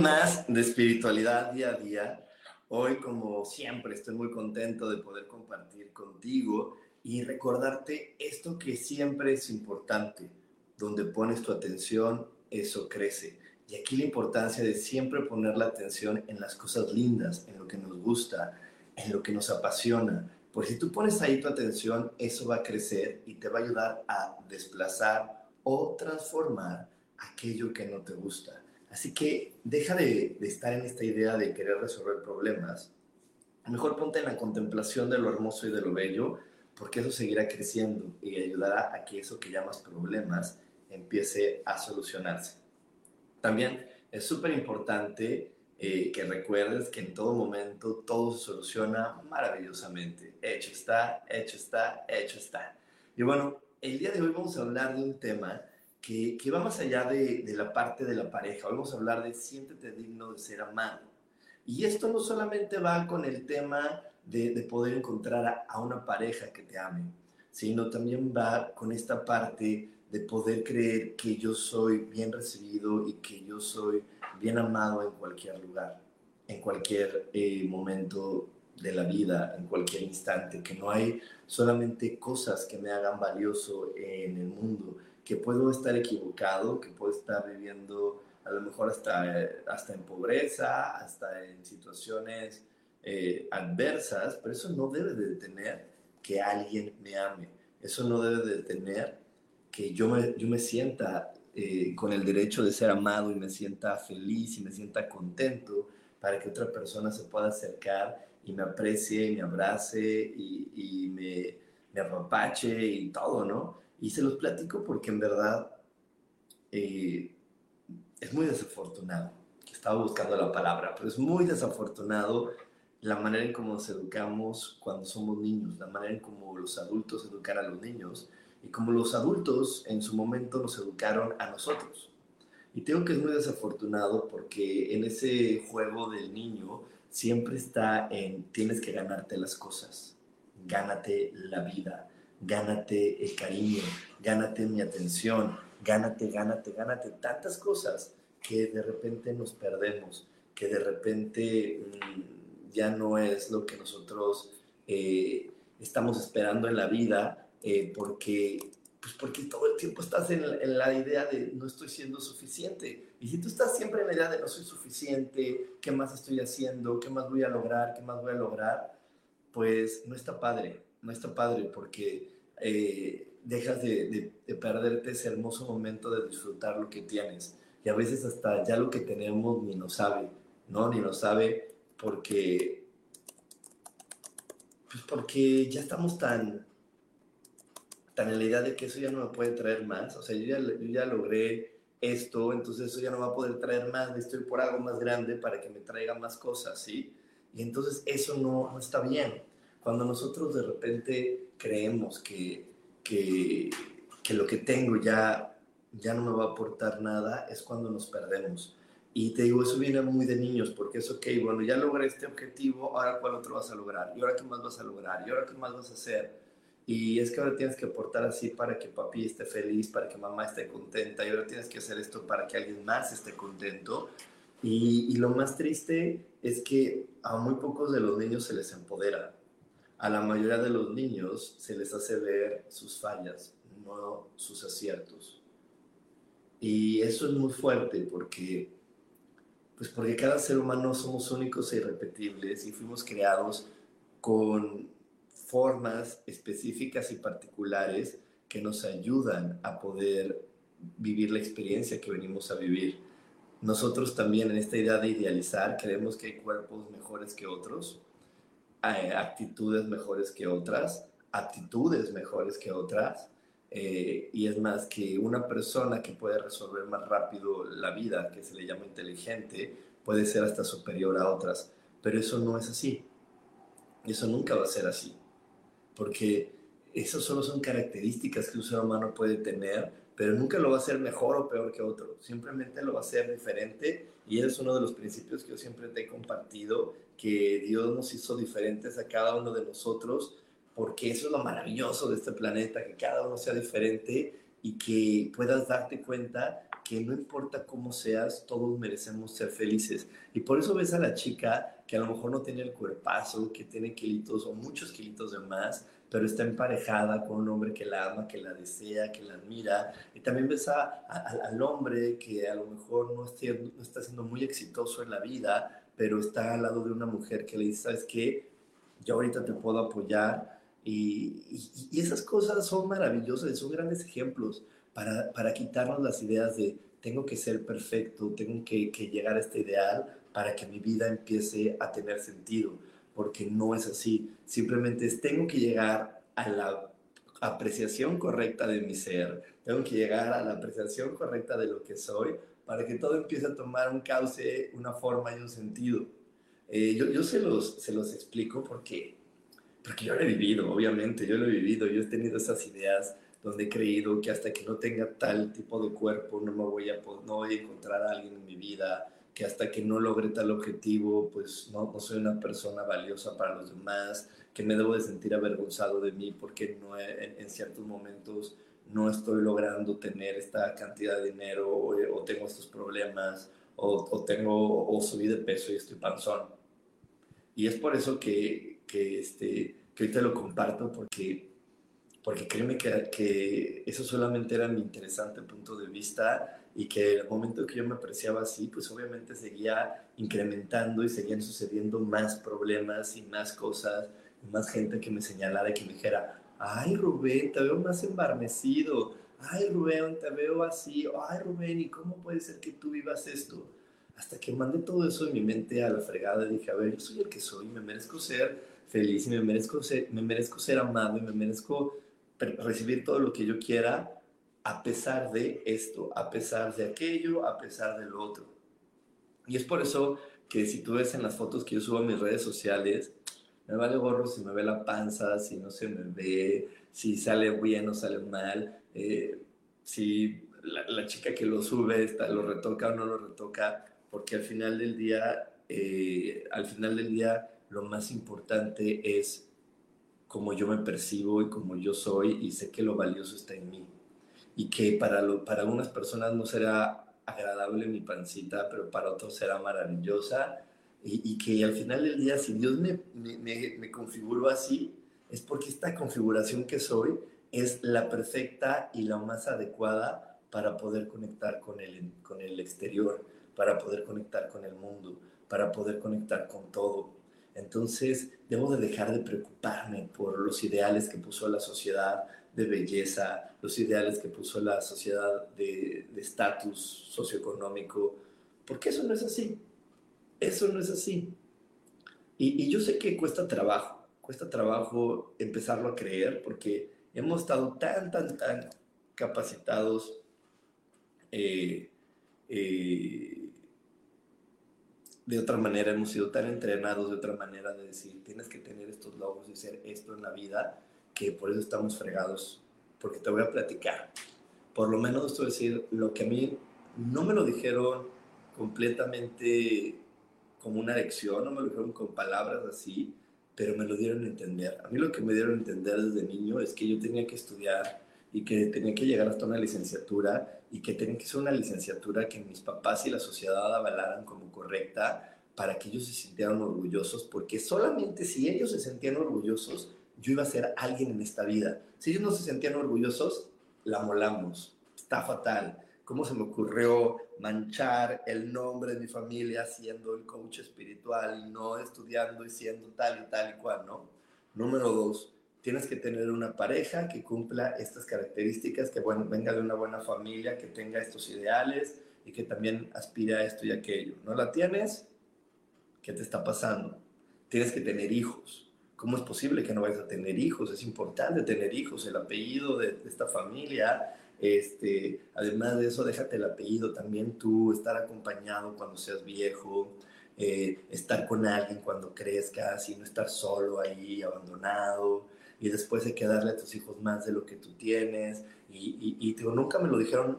Más de espiritualidad día a día. Hoy, como siempre, estoy muy contento de poder compartir contigo y recordarte esto que siempre es importante. Donde pones tu atención, eso crece. Y aquí la importancia de siempre poner la atención en las cosas lindas, en lo que nos gusta, en lo que nos apasiona. Porque si tú pones ahí tu atención, eso va a crecer y te va a ayudar a desplazar o transformar aquello que no te gusta. Así que deja de, estar en esta idea de querer resolver problemas. Mejor ponte en la contemplación de lo hermoso y de lo bello, porque eso seguirá creciendo y ayudará a que eso que llamas problemas empiece a solucionarse. También es súper importante eh, que recuerdes que en todo momento todo se soluciona maravillosamente. Hecho está, hecho está, hecho está. Y bueno, el día de hoy vamos a hablar de un tema que, va más allá de, la parte de la pareja. vamos a hablar de siéntete digno de ser amado. Y esto no solamente va con el tema de, poder encontrar a, una pareja que te ame, sino también va con esta parte de poder creer que yo soy bien recibido y que yo soy bien amado en cualquier lugar, en cualquier eh, momento de la vida, en cualquier instante, que no hay solamente cosas que me hagan valioso en el mundo, que puedo estar equivocado, que puedo estar viviendo a lo mejor hasta, hasta en pobreza, hasta en situaciones eh, adversas, pero eso no debe de detener que alguien me ame. Eso no debe de detener que yo me, yo me sienta eh, con el derecho de ser amado y me sienta feliz y me sienta contento para que otra persona se pueda acercar y me aprecie, me abrace y, y me, me apapache y todo, ¿no? Y se los platico porque en verdad eh, es muy desafortunado. Estaba buscando la palabra, pero es muy desafortunado la manera en cómo nos educamos cuando somos niños, la manera en cómo los adultos educan a los niños y cómo los adultos en su momento nos educaron a nosotros. Y tengo que es muy desafortunado porque en ese juego del niño siempre está en tienes que ganarte las cosas, gánate la vida, gánate el cariño, gánate mi atención, gánate, gánate, gánate, tantas cosas que de repente nos perdemos, que de repente mm, ya no es lo que nosotros eh, estamos esperando en la vida, eh, porque, pues porque todo el tiempo estás en, en la idea de no estoy siendo suficiente. Y si tú estás siempre en la idea de no soy suficiente, ¿qué más estoy haciendo? ¿Qué más voy a lograr? ¿Qué más voy a lograr? Pues no está padre no está padre porque eh, dejas de, perderte ese hermoso momento de disfrutar lo que tienes. Y a veces hasta ya lo que tenemos ni nos sabe, ¿no? Ni nos sabe porque, pues porque ya estamos tan, tan en la idea de que eso ya no me puede traer más. O sea, yo ya, yo ya logré esto, entonces eso ya no va a poder traer más, estoy por algo más grande para que me traiga más cosas, ¿sí? Y entonces eso no, no está bien. Cuando nosotros de repente creemos que, que, que, lo que tengo ya, ya no me va a aportar nada, es cuando nos perdemos. Y te digo, eso viene muy de niños, porque es, ok, bueno, ya logré este objetivo, ahora cuál otro vas a lograr, y ahora qué más vas a lograr, y ahora qué más vas a hacer. Y es que ahora tienes que aportar así para que papi esté feliz, para que mamá esté contenta, y ahora tienes que hacer esto para que alguien más esté contento. Y, y lo más triste es que a muy pocos de los niños se les empodera a la mayoría de los niños se les hace ver sus fallas, no sus aciertos. Y eso es muy fuerte porque, pues porque cada ser humano somos únicos e irrepetibles y fuimos creados con formas específicas y particulares que nos ayudan a poder vivir la experiencia que venimos a vivir. Nosotros también en esta idea de idealizar creemos que hay cuerpos mejores que otros, hay actitudes mejores que otras, actitudes mejores que otras, eh, y es más que una persona que puede resolver más rápido la vida, que se le llama inteligente, puede ser hasta superior a otras, pero eso no es así. Eso nunca va a ser así, porque eso solo son características que un ser humano puede tener, pero nunca lo va a hacer mejor o peor que otro, simplemente lo va a hacer diferente y es uno de los principios que yo siempre te he compartido, que Dios nos hizo diferentes a cada uno de nosotros porque eso es lo maravilloso de este planeta, que cada uno sea diferente y que puedas darte cuenta que no importa cómo seas, todos merecemos ser felices. Y por eso ves a la chica que a lo mejor no tiene el cuerpazo, que tiene kilitos o muchos kilitos de más, pero está emparejada con un hombre que la ama, que la desea, que la admira. Y también ves a, al hombre que a lo mejor no está, no está siendo muy exitoso en la vida, pero está al lado de una mujer que le dice, ¿sabes qué? Yo ahorita te puedo apoyar, y, esas cosas son maravillosas, son grandes ejemplos para, para, quitarnos las ideas de tengo que ser perfecto, tengo que, que llegar a este ideal para que mi vida empiece a tener sentido, porque no es así. Simplemente es tengo que llegar a la apreciación correcta de mi ser, tengo que llegar a la apreciación correcta de lo que soy para que todo empiece a tomar un cauce, una forma y un sentido. Eh, yo, yo se, los, se los explico porque porque yo lo he vivido, obviamente, yo lo he vivido, yo he tenido esas ideas donde he creído que hasta que no tenga tal tipo de cuerpo no me voy a, no voy a encontrar a alguien en mi vida, que hasta que no logre tal objetivo, pues no, no soy una persona valiosa para los demás, que me debo de sentir avergonzado de mí porque no en, ciertos momentos no estoy logrando tener esta cantidad de dinero o, tengo estos problemas o, o, tengo o subí de peso y estoy panzón. Y es por eso que, que, este, que ahorita lo comparto porque, porque créeme que, que eso solamente era mi interesante punto de vista y que el momento que yo me apreciaba así, pues obviamente seguía incrementando y seguían sucediendo más problemas y más cosas, más gente que me señalara y que me dijera, ay Rubén, te veo más embarnecido, ay Rubén, te veo así, ay Rubén, ¿y cómo puede ser que tú vivas esto? Hasta que mandé todo eso en mi mente a la fregada y dije, a ver, yo soy el que soy, me merezco ser feliz y me merezco ser, me merezco ser amado y me merezco recibir todo lo que yo quiera a pesar de esto, a pesar de aquello, a pesar de lo otro. Y es por eso que si tú ves en las fotos que yo subo a mis redes sociales, me vale gorro si me ve la panza, si no se me ve, si sale bien o sale mal, eh, si la, chica que lo sube está, lo retoca o no lo retoca, porque al final del día, eh, al final del día, lo más importante es cómo yo me percibo y cómo yo soy y sé que lo valioso está en mí. Y que para, lo, para unas personas no será agradable mi pancita, pero para otros será maravillosa. Y, que al final del día, si Dios me, me, me, configuró así, es porque esta configuración que soy es la perfecta y la más adecuada para poder conectar con el, con el exterior, para poder conectar con el mundo, para poder conectar con todo. Entonces, debo de dejar de preocuparme por los ideales que puso la sociedad de belleza, los ideales que puso la sociedad de estatus socioeconómico, porque eso no es así. Eso no es así. Y, y, yo sé que cuesta trabajo, cuesta trabajo empezarlo a creer, porque hemos estado tan, tan, tan capacitados eh, eh, de otra manera, hemos sido tan entrenados de otra manera de decir, tienes que tener estos logros y ser esto en la vida, que por eso estamos fregados. Porque te voy a platicar. Por lo menos esto decir lo que a mí no me lo dijeron completamente como una lección, no me lo dijeron con palabras así, pero me lo dieron a entender. A mí lo que me dieron a entender desde niño es que yo tenía que estudiar y que tenía que llegar hasta una licenciatura y que tenía que ser una licenciatura que mis papás y la sociedad avalaran como correcta para que ellos se sintieran orgullosos, porque solamente si ellos se sentían orgullosos, yo iba a ser alguien en esta vida. Si ellos no se sentían orgullosos, la molamos. Está fatal. ¿Cómo se me ocurrió manchar el nombre de mi familia siendo el coach espiritual y no estudiando y siendo tal y tal y cual, no? Número dos, tienes que tener una pareja que cumpla estas características, que bueno, venga de una buena familia, que tenga estos ideales y que también aspire a esto y aquello. ¿No la tienes? ¿Qué te está pasando? Tienes que tener hijos. ¿Cómo es posible que no vayas a tener hijos? Es importante tener hijos, el apellido de, esta familia. Este, además de eso, déjate el apellido también tú, estar acompañado cuando seas viejo, eh, estar con alguien cuando crezcas y no estar solo ahí, abandonado y después hay que darle a tus hijos más de lo que tú tienes. Y, y, digo, nunca me lo dijeron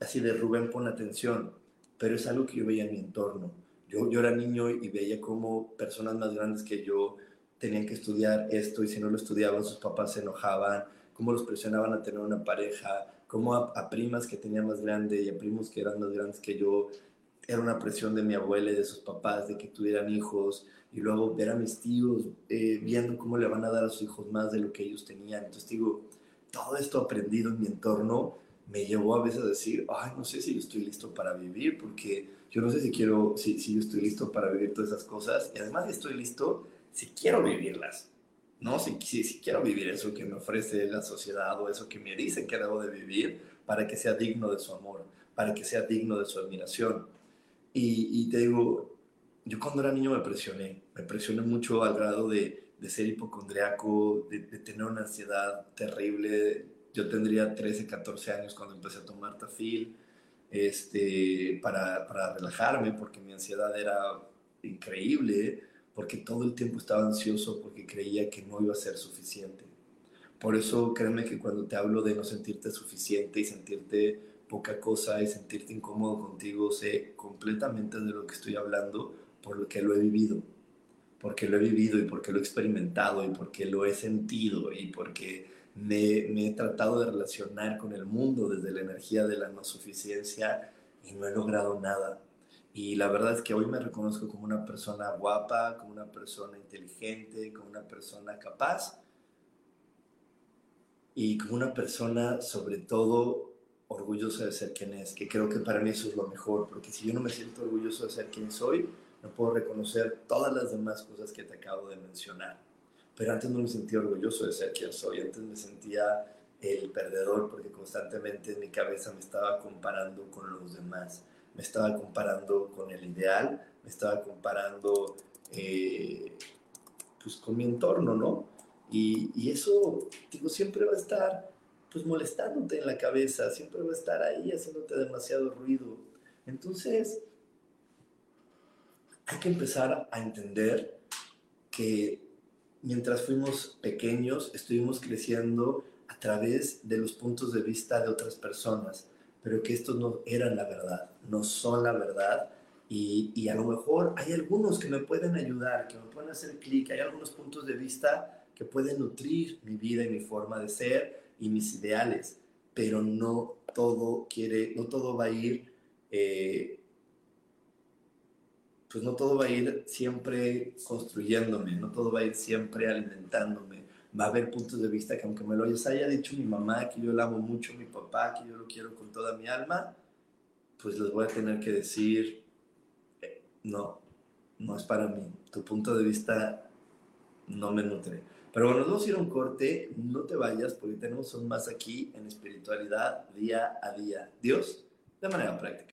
así de Rubén, pon atención, pero es algo que yo veía en mi entorno. Yo, yo era niño y veía cómo personas más grandes que yo tenían que estudiar esto y si no lo estudiaban sus papás se enojaban, cómo los presionaban a tener una pareja, cómo a, a primas que tenía más grande y a primos que eran más grandes que yo era una presión de mi abuela y de sus papás de que tuvieran hijos y luego ver a mis tíos eh, viendo cómo le van a dar a sus hijos más de lo que ellos tenían. Entonces digo, todo esto aprendido en mi entorno me llevó a veces a decir, ay, no sé si yo estoy listo para vivir, porque yo no sé si quiero, si, si yo estoy listo para vivir todas esas cosas. Y además estoy listo si quiero vivirlas, ¿no? Si, si, si quiero vivir eso que me ofrece la sociedad o eso que me dicen que debo de vivir para que sea digno de su amor, para que sea digno de su admiración. Y, y te digo, yo cuando era niño me presioné, me presioné mucho al grado de, de ser hipocondriaco, de, tener una ansiedad terrible. Yo tendría 13, 14 años cuando empecé a tomar tafil este, para, para relajarme, porque mi ansiedad era increíble, porque todo el tiempo estaba ansioso, porque creía que no iba a ser suficiente. Por eso créeme que cuando te hablo de no sentirte suficiente y sentirte poca cosa y sentirte incómodo contigo, sé completamente de lo que estoy hablando porque lo he vivido, porque lo he vivido y porque lo he experimentado y porque lo he sentido y porque me, me he tratado de relacionar con el mundo desde la energía de la no suficiencia y no he logrado nada. Y la verdad es que hoy me reconozco como una persona guapa, como una persona inteligente, como una persona capaz y como una persona sobre todo orgullosa de ser quien es, que creo que para mí eso es lo mejor, porque si yo no me siento orgulloso de ser quien soy, no puedo reconocer todas las demás cosas que te acabo de mencionar. Pero antes no me sentía orgulloso de ser quien soy, antes me sentía el perdedor porque constantemente en mi cabeza me estaba comparando con los demás, me estaba comparando con el ideal, me estaba comparando eh, pues con mi entorno, ¿no? Y, y, eso, digo, siempre va a estar pues molestándote en la cabeza, siempre va a estar ahí haciéndote demasiado ruido. Entonces, hay que empezar a entender que mientras fuimos pequeños, estuvimos creciendo a través de los puntos de vista de otras personas, pero que estos no eran la verdad, no son la verdad. Y, y a lo mejor hay algunos que me pueden ayudar, que me pueden hacer clic, hay algunos puntos de vista que pueden nutrir mi vida y mi forma de ser y mis ideales, pero no todo quiere, no todo va a ir eh, pues no todo va a ir siempre construyéndome, no todo va a ir siempre alimentándome. Va a haber puntos de vista que aunque me lo haya dicho mi mamá, que yo la amo mucho, mi papá, que yo lo quiero con toda mi alma, pues les voy a tener que decir, eh, no, no es para mí. Tu punto de vista no me nutre. Pero bueno, nos vamos a ir a un corte, no te vayas porque tenemos un más aquí en espiritualidad día a día. Dios, de manera práctica.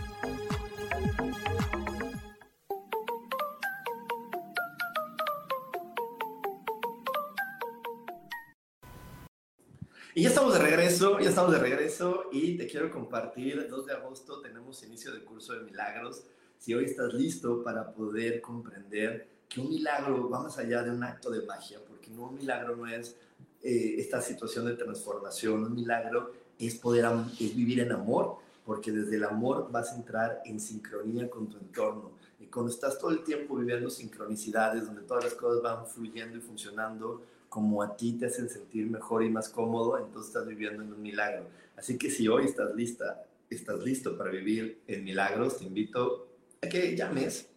Regreso, ya estamos de regreso y te quiero compartir, el 2 de agosto tenemos inicio del curso de milagros. Si hoy estás listo para poder comprender que un milagro va más allá de un acto de magia, porque no un milagro no es eh, esta situación de transformación, un milagro es poder es vivir en amor, porque desde el amor vas a entrar en sincronía con tu entorno. Y cuando estás todo el tiempo viviendo sincronicidades, donde todas las cosas van fluyendo y funcionando como a ti te hacen sentir mejor y más cómodo, entonces estás viviendo en un milagro. Así que si hoy estás lista, estás listo para vivir en milagros, te invito a que llames,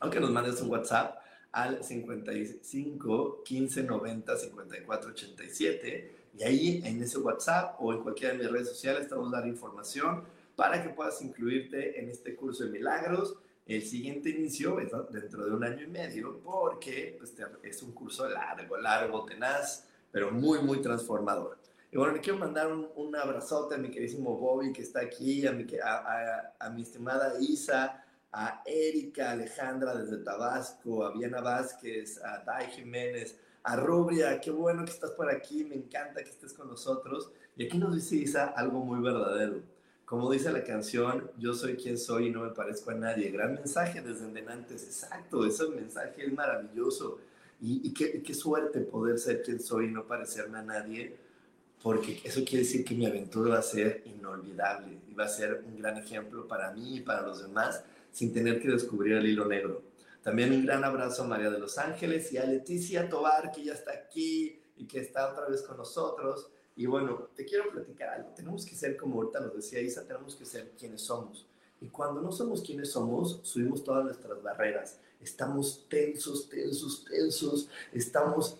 aunque nos mandes un WhatsApp al 55 15 90 54 87 y ahí en ese WhatsApp o en cualquiera de mis redes sociales estamos dando información para que puedas incluirte en este curso de milagros el siguiente inicio es dentro de un año y medio porque pues, es un curso largo, largo, tenaz, pero muy, muy transformador. Y bueno, le quiero mandar un, un abrazote a mi queridísimo Bobby que está aquí, a mi, a, a, mi estimada Isa, a Erika, Alejandra desde Tabasco, a Viana Vázquez, a Dai Jiménez, a Rubria, qué bueno que estás por aquí, me encanta que estés con nosotros. Y aquí nos dice Isa algo muy verdadero como dice la canción, yo soy quien soy y no me parezco a nadie. Gran mensaje desde Endenantes, exacto, ese mensaje es maravilloso. Y, qué, qué, suerte poder ser quien soy y no parecerme a nadie, porque eso quiere decir que mi aventura va a ser inolvidable y va a ser un gran ejemplo para mí y para los demás, sin tener que descubrir el hilo negro. También un gran abrazo a María de los Ángeles y a Leticia Tobar, que ya está aquí y que está otra vez con nosotros. Y bueno, te quiero platicar algo. Tenemos que ser, como ahorita nos decía Isa, tenemos que ser quienes somos. Y cuando no somos quienes somos, subimos todas nuestras barreras. Estamos tensos, tensos, tensos. Estamos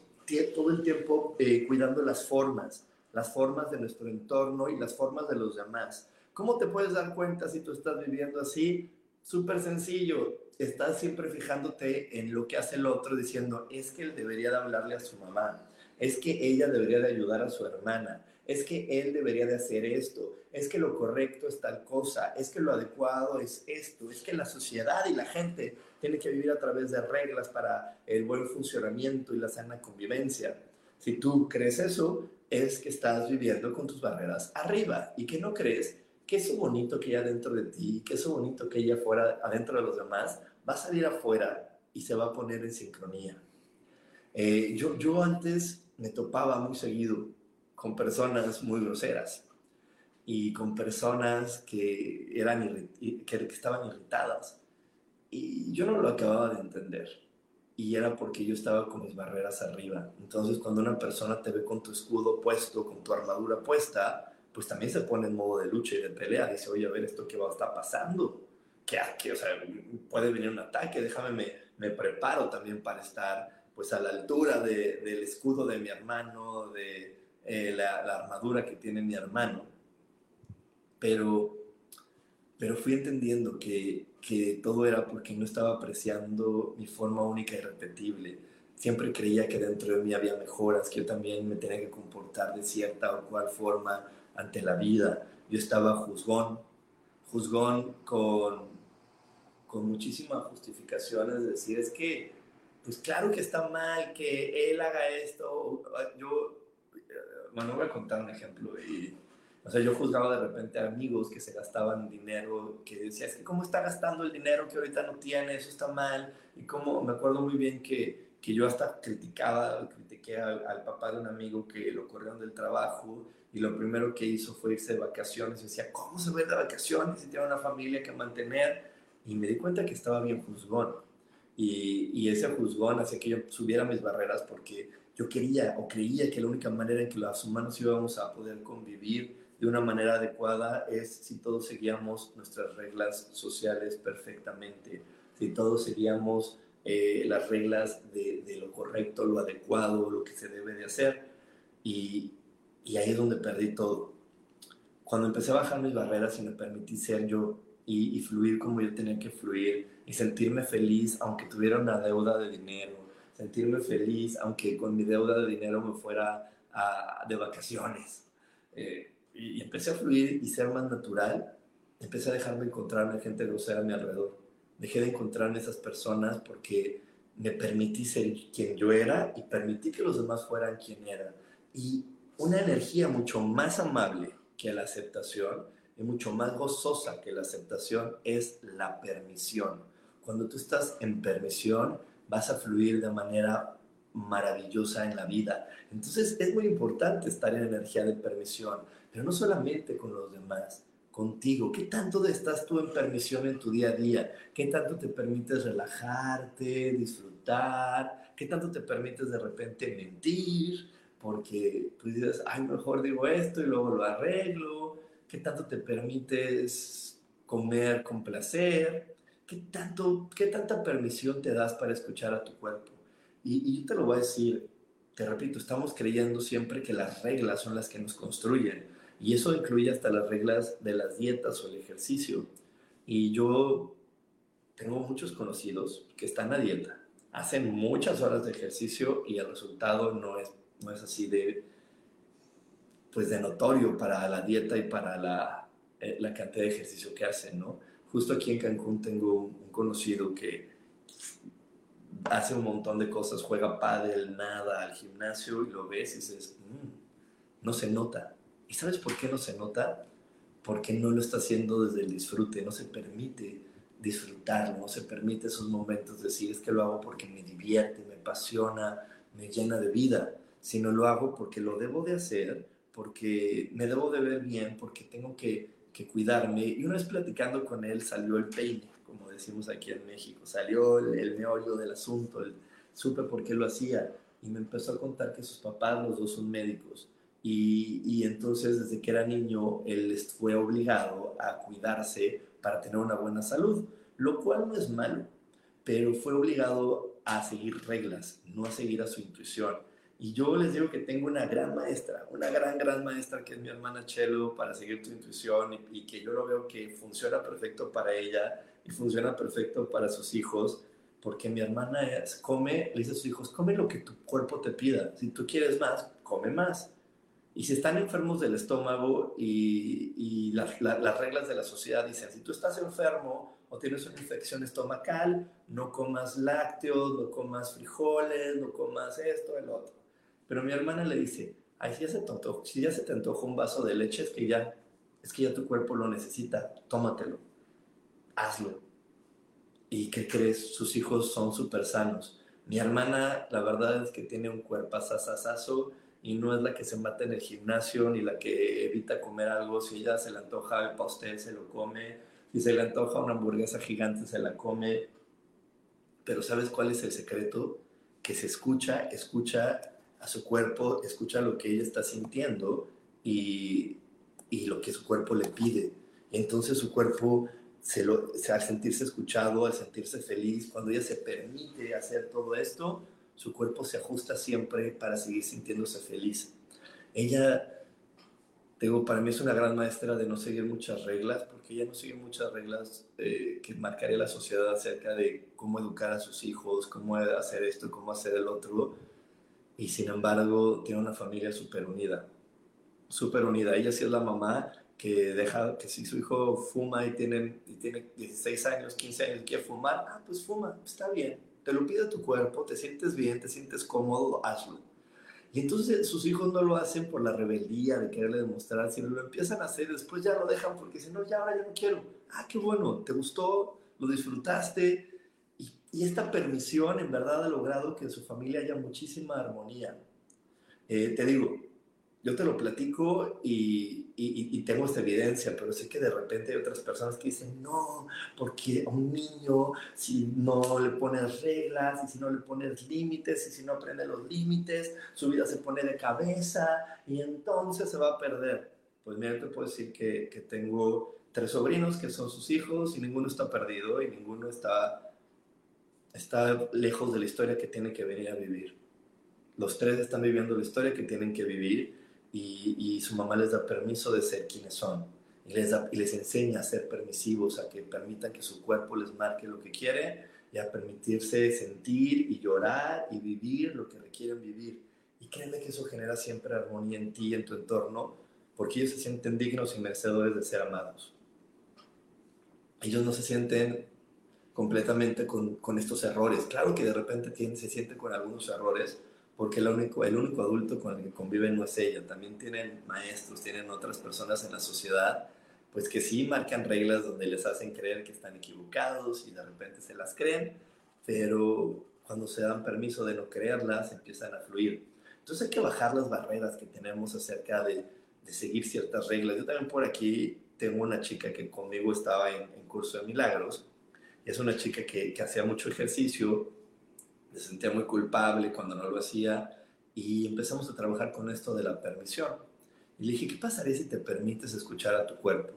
todo el tiempo eh, cuidando las formas, las formas de nuestro entorno y las formas de los demás. ¿Cómo te puedes dar cuenta si tú estás viviendo así? Súper sencillo. Estás siempre fijándote en lo que hace el otro, diciendo, es que él debería de hablarle a su mamá es que ella debería de ayudar a su hermana, es que él debería de hacer esto, es que lo correcto es tal cosa, es que lo adecuado es esto, es que la sociedad y la gente tiene que vivir a través de reglas para el buen funcionamiento y la sana convivencia. Si tú crees eso, es que estás viviendo con tus barreras arriba. Y que no crees que eso bonito que hay adentro de ti, que eso bonito que hay afuera, adentro de los demás, va a salir afuera y se va a poner en sincronía. Eh, yo, yo antes me topaba muy seguido con personas muy groseras y con personas que, eran estaban irritadas. Y yo no lo acababa de entender. Y era porque yo estaba con mis barreras arriba. Entonces, cuando una persona te ve con tu escudo puesto, con tu armadura puesta, pues también se pone en modo de lucha y de pelea. Dice, oye, a ver, ¿esto qué va a estar pasando? ¿Qué, qué, o sea, puede venir un ataque, déjame, me, me preparo también para estar pues a la altura del escudo de mi hermano, de eh, la, armadura que tiene mi hermano. Pero, pero fui entendiendo que, que todo era porque no estaba apreciando mi forma única y repetible. Siempre creía que dentro de mí había mejoras, que yo también me tenía que comportar de cierta o cual forma ante la vida. Yo estaba juzgón, juzgón con, con muchísimas justificaciones, de decir, es que pues claro que está mal que él haga esto. Yo, bueno, voy a contar un ejemplo. Y, o sea, yo juzgaba de repente a amigos que se gastaban dinero, que decía, es que cómo está gastando el dinero que ahorita no tiene, eso está mal. Y como me acuerdo muy bien que, que yo hasta criticaba, critiqué al, al, papá de un amigo que lo corrieron del trabajo y lo primero que hizo fue irse de vacaciones. Y decía, ¿cómo se va de vacaciones si tiene una familia que mantener? Y me di cuenta que estaba bien juzgón y, ese juzgón hacía que yo subiera mis barreras porque yo quería o creía que la única manera en que los humanos íbamos a poder convivir de una manera adecuada es si todos seguíamos nuestras reglas sociales perfectamente, si todos seguíamos eh, las reglas de, de, lo correcto, lo adecuado, lo que se debe de hacer. Y, y ahí es donde perdí todo. Cuando empecé a bajar mis barreras y me permití ser yo y, y, fluir como yo tenía que fluir y sentirme feliz aunque tuviera una deuda de dinero, sentirme feliz aunque con mi deuda de dinero me fuera a, de vacaciones. Eh, y, y empecé a fluir y ser más natural, empecé a dejarme encontrarme gente grosera a mi alrededor. Dejé de encontrarme esas personas porque me permití ser quien yo era y permití que los demás fueran quien eran. Y una energía mucho más amable que la aceptación y mucho más gozosa que la aceptación es la permisión. Cuando tú estás en permisión, vas a fluir de manera maravillosa en la vida. Entonces es muy importante estar en energía de permisión, pero no solamente con los demás, contigo. ¿Qué tanto estás tú en permisión en tu día a día? ¿Qué tanto te permites relajarte, disfrutar? ¿Qué tanto te permites de repente mentir? Porque tú dices, ay, mejor digo esto y luego lo arreglo. ¿Qué tanto te permites comer con placer? ¿Qué, tanto, qué tanta permisión te das para escuchar a tu cuerpo? Y, yo te lo voy a decir, te repito, estamos creyendo siempre que las reglas son las que nos construyen y eso incluye hasta las reglas de las dietas o el ejercicio. Y yo tengo muchos conocidos que están a dieta, hacen muchas horas de ejercicio y el resultado no es, no es así de, pues de notorio para la dieta y para la, eh, la cantidad de ejercicio que hacen, ¿no? Justo aquí en Cancún tengo un, conocido que hace un montón de cosas, juega pádel, nada, al gimnasio y lo ves y dices, mm, no se nota, ¿Y sabes por qué no se nota? Porque no lo está haciendo desde el disfrute, no se permite disfrutarlo, no se permite esos momentos de decir es que lo hago porque me divierte, me apasiona, me llena de vida, sino lo hago porque lo debo de hacer, porque me debo de ver bien, porque tengo que, que cuidarme. Y una vez platicando con él salió el peine, como decimos aquí en México, salió el, el meollo del asunto, el, supe por qué lo hacía y me empezó a contar que sus papás, los dos son médicos, y, entonces desde que era niño él fue obligado a cuidarse para tener una buena salud, lo cual no es malo, pero fue obligado a seguir reglas, no a seguir a su intuición. Y yo les digo que tengo una gran maestra, una gran, gran maestra que es mi hermana Chelo para seguir tu intuición y, y que yo lo veo que funciona perfecto para ella y funciona perfecto para sus hijos, porque mi hermana es, come, le dice a sus hijos, come lo que tu cuerpo te pida. Si tú quieres más, come más. Y si están enfermos del estómago y, y las, las reglas de la sociedad dicen, si tú estás enfermo o tienes una infección estomacal, no comas lácteos, no comas frijoles, no comas esto, el otro. Pero mi hermana le dice, ay, si ya se te antoja, si ya se te antoja un vaso de leche, es que ya, es que ya tu cuerpo lo necesita, tómatelo, hazlo. ¿Y qué crees? Sus hijos son súper sanos. Mi hermana, la verdad es que tiene un cuerpo sasasazo, y no es la que se mata en el gimnasio ni la que evita comer algo. Si ella se le antoja el pastel, se lo come. Si se le antoja una hamburguesa gigante, se la come. Pero ¿sabes cuál es el secreto? Que se escucha, escucha a su cuerpo, escucha lo que ella está sintiendo y, y lo que su cuerpo le pide. Entonces su cuerpo, se lo, al sentirse escuchado, al sentirse feliz, cuando ella se permite hacer todo esto, su cuerpo se ajusta siempre para seguir sintiéndose feliz. Ella, digo, para mí es una gran maestra de no seguir muchas reglas, porque ella no sigue muchas reglas eh, que marcaría la sociedad acerca de cómo educar a sus hijos, cómo hacer esto, cómo hacer el otro. Y sin embargo, tiene una familia súper unida, súper unida. Ella sí es la mamá que deja que si su hijo fuma y tiene, y tiene 16 años, 15 años quiere fumar, ah, pues fuma, está bien te lo pide tu cuerpo, te sientes bien, te sientes cómodo, hazlo. Y entonces sus hijos no lo hacen por la rebeldía de quererle demostrar, sino lo empiezan a hacer, después ya lo dejan porque dicen, no, ya ahora ya no quiero. Ah, qué bueno, te gustó, lo disfrutaste. Y, esta permisión en verdad ha logrado que en su familia haya muchísima armonía. Eh, te digo, yo te lo platico y, y, tengo esta evidencia, pero sé que de repente hay otras personas que dicen, no, porque a un niño, si no le pones reglas, y si no le pones límites, y si no aprende los límites, su vida se pone de cabeza y entonces se va a perder. Pues mira, te puedo decir que, que tengo tres sobrinos que son sus hijos y ninguno está perdido y ninguno está está lejos de la historia que tiene que venir a vivir. Los tres están viviendo la historia que tienen que vivir y, su mamá les da permiso de ser quienes son y les, y les enseña a ser permisivos, a que permitan que su cuerpo les marque lo que quiere y a permitirse sentir y llorar y vivir lo que requieren vivir. Y créeme que eso genera siempre armonía en ti y en tu entorno, porque ellos se sienten dignos y merecedores de ser amados. Ellos no se sienten completamente con, con estos errores. Claro que de repente se sienten con algunos errores, porque el único, el único adulto con el que conviven no es ella. También tienen maestros, tienen otras personas en la sociedad, pues que sí marcan reglas donde les hacen creer que están equivocados y de repente se las creen, pero cuando se dan permiso de no creerlas, empiezan a fluir. Entonces hay que bajar las barreras que tenemos acerca de, de seguir ciertas reglas. Yo también por aquí tengo una chica que conmigo estaba en curso de milagros. Es una chica que, que hacía mucho ejercicio, se sentía muy culpable cuando no lo hacía y empezamos a trabajar con esto de la permisión. Y le dije, ¿qué pasaría si te permites escuchar a tu cuerpo?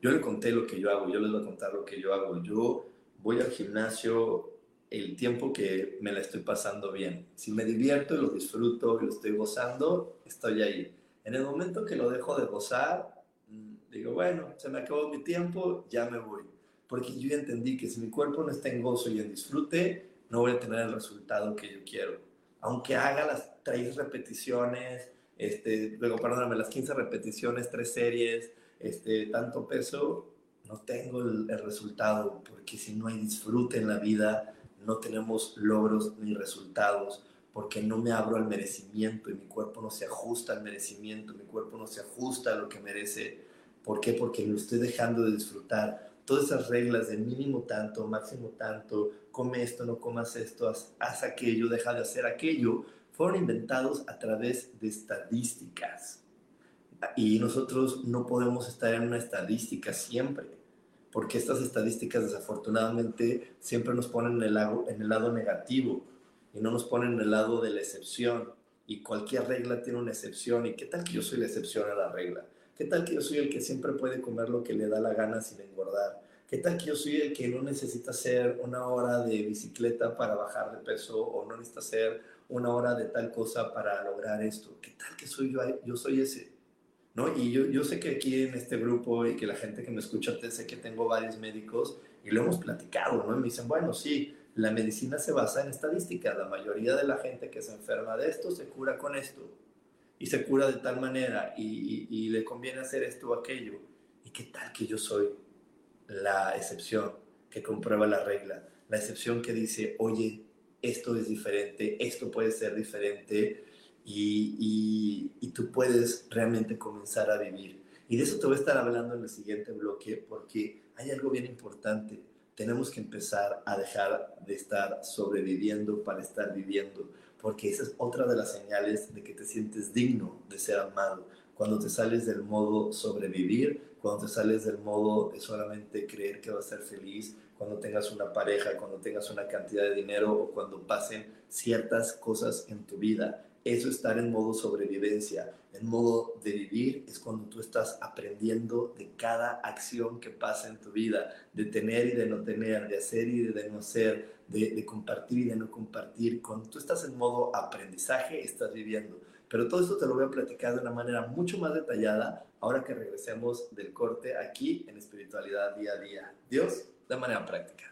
Yo le conté lo que yo hago, yo les voy a contar lo que yo hago. Yo voy al gimnasio el tiempo que me la estoy pasando bien. Si me divierto y lo disfruto y lo estoy gozando, estoy ahí. En el momento que lo dejo de gozar, mm, digo, bueno, se me acabó mi tiempo, ya me voy. Porque yo ya entendí que si mi cuerpo no está en gozo y en disfrute, no voy a tener el resultado que yo quiero. Aunque haga las tres repeticiones, este, luego, perdóname, las 15 repeticiones, tres series, este, tanto peso, no tengo el, el resultado, porque si no hay disfrute en la vida, no tenemos logros ni resultados porque no me abro al merecimiento y mi cuerpo no se ajusta al merecimiento, mi cuerpo no se ajusta a lo que merece. ¿Por qué? Porque lo estoy dejando de disfrutar. Todas esas reglas de mínimo tanto, máximo tanto, come esto, no comas esto, haz, haz aquello, deja de hacer aquello, fueron inventados a través de estadísticas. Y nosotros no podemos estar en una estadística siempre porque estas estadísticas desafortunadamente siempre nos ponen en el, lado, en el lado negativo y no nos ponen en el lado de la excepción. Y cualquier regla tiene una excepción. ¿Y qué tal que yo soy la excepción a la regla? ¿Qué tal que yo soy el que siempre puede comer lo que le da la gana sin engordar? ¿Qué tal que yo soy el que no necesita hacer una hora de bicicleta para bajar de peso o no necesita hacer una hora de tal cosa para lograr esto? ¿Qué tal que soy yo? Yo soy ese. ¿no? Y yo, yo sé que aquí en este grupo y que la gente que me escucha, te sé que tengo varios médicos y lo hemos platicado, ¿no? Y me dicen, bueno, sí, la medicina se basa en estadísticas. La mayoría de la gente que se enferma de esto se cura con esto y se cura de tal manera y, y, le conviene hacer esto o aquello. ¿Y qué tal que yo soy la excepción que comprueba la regla? La excepción que dice, oye, esto es diferente, esto puede ser diferente y, y, tú puedes realmente comenzar a vivir. Y de eso te voy a estar hablando en el siguiente bloque porque hay algo bien importante. Tenemos que empezar a dejar de estar sobreviviendo para estar viviendo, porque esa es otra de las señales de que te sientes digno de ser amado. Cuando te sales del modo sobrevivir, cuando te sales del modo solamente creer que vas a ser feliz, cuando tengas una pareja, cuando tengas una cantidad de dinero o cuando pasen ciertas cosas en tu vida eso estar en modo sobrevivencia, en modo de vivir, es cuando tú estás aprendiendo de cada acción que pasa en tu vida, de tener y de no tener, de hacer y de no hacer, de, compartir y de no compartir. Cuando tú estás en modo aprendizaje, estás viviendo. Pero todo esto te lo voy a platicar de una manera mucho más detallada ahora que regresemos del corte aquí en espiritualidad día a día. Dios, de manera práctica.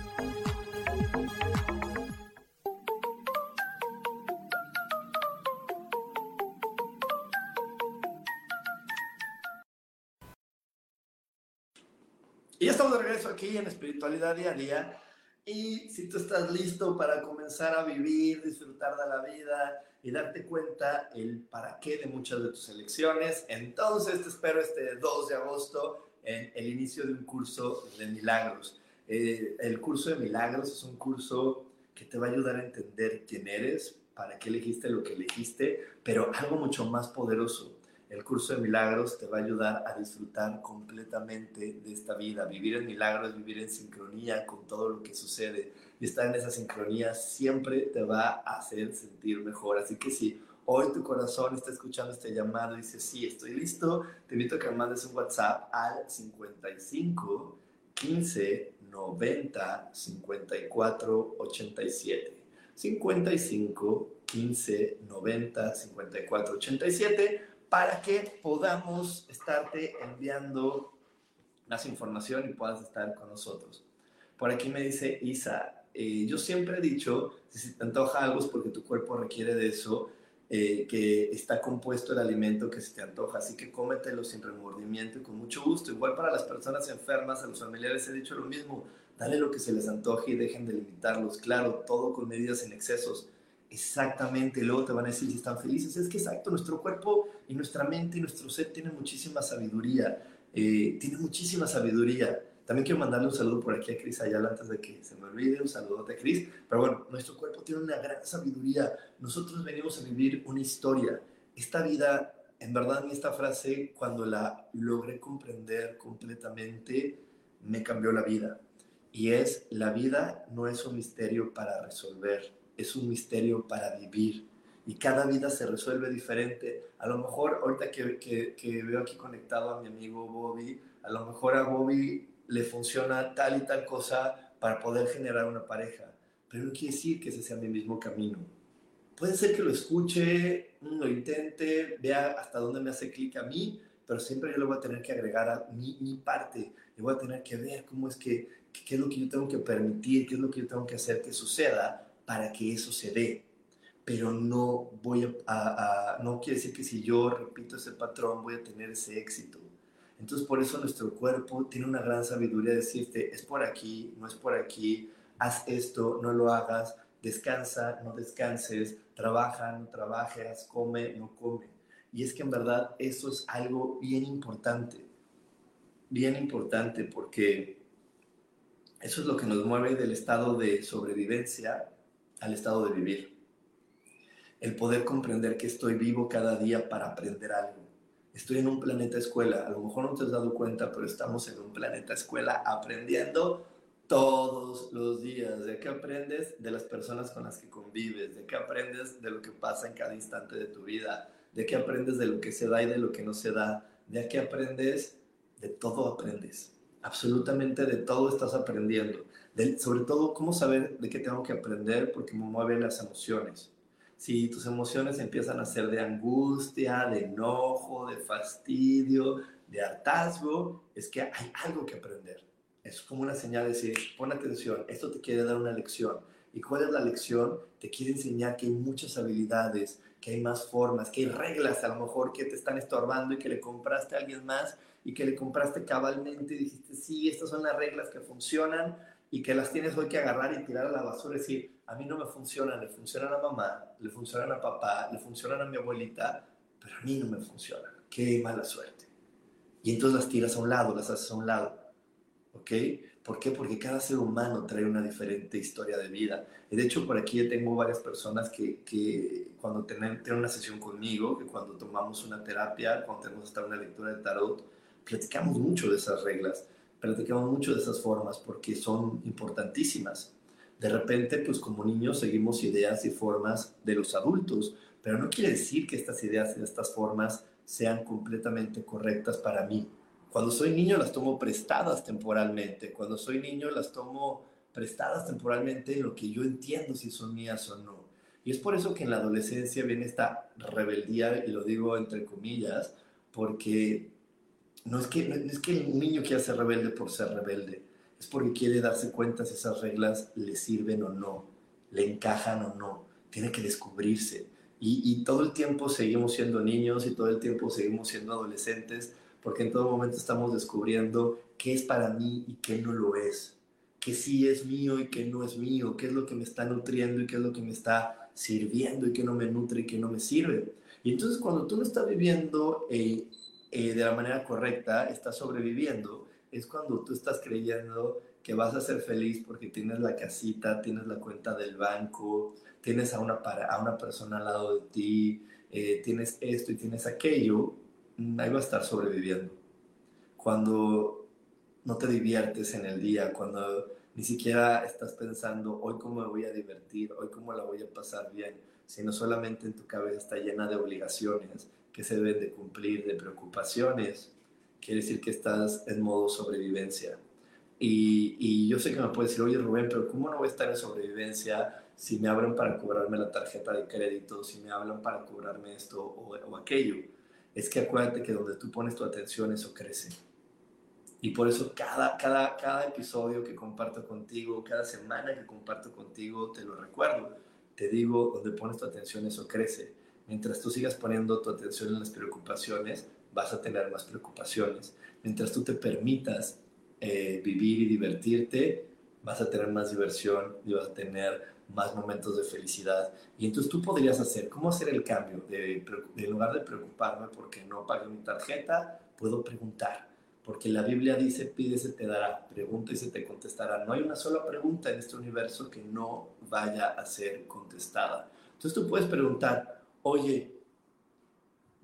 En Espiritualidad Día a Día. Y si tú estás listo para comenzar a vivir, disfrutar de la vida y darte cuenta el para qué de muchas de tus elecciones, entonces te espero este 2 de agosto en el inicio de un curso de milagros. Eh, el curso de milagros es un curso que te va a ayudar a entender quién eres, para qué elegiste lo que elegiste, pero algo mucho más poderoso el curso de milagros te va a ayudar a disfrutar completamente de esta vida. Vivir en milagros, vivir en sincronía con todo lo que sucede. Y estar en esa sincronía siempre te va a hacer sentir mejor. Así que si hoy tu corazón está escuchando este llamado y dice, sí, estoy listo, te invito a que mandes un WhatsApp al 55 15 90 54 87. 55 15 90 54 87 para que podamos estarte enviando más información y puedas estar con nosotros. Por aquí me dice Isa, eh, yo siempre he dicho, si te antoja algo es porque tu cuerpo requiere de eso, eh, que está compuesto el alimento que se te antoja, así que cómetelo sin remordimiento y con mucho gusto. Igual para las personas enfermas, a los familiares he dicho lo mismo, dale lo que se les antoje y dejen de limitarlos. Claro, todo con medidas en excesos Exactamente, luego te van a decir si están felices. Es que exacto, nuestro cuerpo y nuestra mente y nuestro ser tienen muchísima sabiduría, eh, tiene muchísima sabiduría. También quiero mandarle un saludo por aquí a Cris Ayala antes de que se me olvide, un saludote a Cris. Pero bueno, nuestro cuerpo tiene una gran sabiduría. Nosotros venimos a vivir una historia. Esta vida, en verdad, en esta frase, cuando la logré comprender completamente, me cambió la vida. Y es, la vida no es un misterio para resolver es un misterio para vivir y cada vida se resuelve diferente. A lo mejor ahorita que, que, veo aquí conectado a mi amigo Bobby, a lo mejor a Bobby le funciona tal y tal cosa para poder generar una pareja, pero no quiere decir que ese sea mi mismo camino. Puede ser que lo escuche, lo intente, vea hasta dónde me hace clic a mí, pero siempre yo le voy a tener que agregar a mi, mi parte, le voy a tener que ver cómo es que, qué es lo que yo tengo que permitir, qué es lo que yo tengo que hacer que suceda para que eso se dé. Pero no voy a, no quiere decir que si yo repito ese patrón voy a tener ese éxito. Entonces por eso nuestro cuerpo tiene una gran sabiduría de decirte, es por aquí, no es por aquí, haz esto, no lo hagas, descansa, no descanses, trabaja, no trabajes, come, no come. Y es que en verdad eso es algo bien importante, bien importante porque eso es lo que nos mueve del estado de sobrevivencia al estado de vivir. El poder comprender que estoy vivo cada día para aprender algo. Estoy en un planeta escuela, a lo mejor no te has dado cuenta, pero estamos en un planeta escuela aprendiendo todos los días. ¿De qué aprendes? De las personas con las que convives. ¿De qué aprendes? De lo que pasa en cada instante de tu vida. ¿De qué aprendes? De lo que se da y de lo que no se da. ¿De qué aprendes? De todo aprendes. Absolutamente de todo estás aprendiendo sobre todo cómo saber de qué tengo que aprender porque me mueven las emociones. Si tus emociones empiezan a ser de angustia, de enojo, de fastidio, de hartazgo, es que hay algo que aprender. Es como una señal de decir, pon atención, esto te quiere dar una lección. ¿Y cuál es la lección? Te quiere enseñar que hay muchas habilidades, que hay más formas, que hay reglas a lo mejor que te están estorbando y que le compraste a alguien más y que le compraste cabalmente y dijiste, sí, estas son las reglas que funcionan y que las tienes hoy que agarrar y tirar a la basura y decir, a mí no me funcionan, le funcionan a mamá, le funcionan a papá, le funcionan a mi abuelita, pero a mí no me funcionan. Qué mala suerte. Y entonces las tiras a un lado, las haces a un lado. ¿Ok? ¿Por qué? Porque cada ser humano trae una diferente historia de vida. Y de hecho, por aquí tengo varias personas que, que cuando tienen, tienen, una sesión conmigo, que cuando tomamos una terapia, cuando tenemos hasta una lectura de tarot, platicamos mucho de esas reglas, platicamos mucho de esas formas, porque son importantísimas. De repente, pues como niños seguimos ideas y formas de los adultos, pero no quiere decir que estas ideas y estas formas sean completamente correctas para mí. Cuando soy niño las tomo prestadas temporalmente, cuando soy niño las tomo prestadas temporalmente en lo que yo entiendo si son mías o no. Y es por eso que en la adolescencia viene esta rebeldía, y lo digo entre comillas, porque no es que, es que un niño quiera ser rebelde por ser rebelde, es porque quiere darse cuenta si esas reglas le sirven o no, le encajan o no, tiene que descubrirse. Y, todo el tiempo seguimos siendo niños y todo el tiempo seguimos siendo adolescentes porque en todo momento estamos descubriendo qué es para mí y qué no lo es, qué sí es mío y qué no es mío, qué es lo que me está nutriendo y qué es lo que me está sirviendo y qué no me nutre y qué no me sirve. Y entonces cuando tú no estás viviendo eh, eh, de la manera correcta, estás sobreviviendo, es cuando tú estás creyendo que vas a ser feliz porque tienes la casita, tienes la cuenta del banco, tienes a una, a una persona al lado de ti, eh, tienes esto y tienes aquello, mm, ahí va a estar sobreviviendo. Cuando no te diviertes en el día, cuando ni siquiera estás pensando hoy cómo me voy a divertir, hoy cómo la voy a pasar bien, sino solamente en tu cabeza está llena de obligaciones que se deben de cumplir, de preocupaciones, quiere decir que estás en modo sobrevivencia. Y, y, yo sé que me puedes decir, oye Rubén, pero ¿cómo no voy a estar en sobrevivencia si me abren para cobrarme la tarjeta de crédito, si me hablan para cobrarme esto o, aquello. Es que acuérdate que donde tú pones tu atención, eso crece. Y por eso cada, cada, cada episodio que comparto contigo, cada semana que comparto contigo, te lo recuerdo. Te digo, donde pones tu atención, eso crece. Mientras tú sigas poniendo tu atención en las preocupaciones, vas a tener más preocupaciones. Mientras tú te permitas eh, vivir y divertirte, vas a tener más diversión y vas a tener más momentos de felicidad. Y entonces tú podrías hacer, ¿cómo hacer el cambio? De, en lugar de preocuparme porque no pagué mi tarjeta, puedo preguntar. Porque la Biblia dice, pide, se te dará, pregunta y se te contestará. No hay una sola pregunta en este universo que no vaya a ser contestada. Entonces tú puedes preguntar, oye,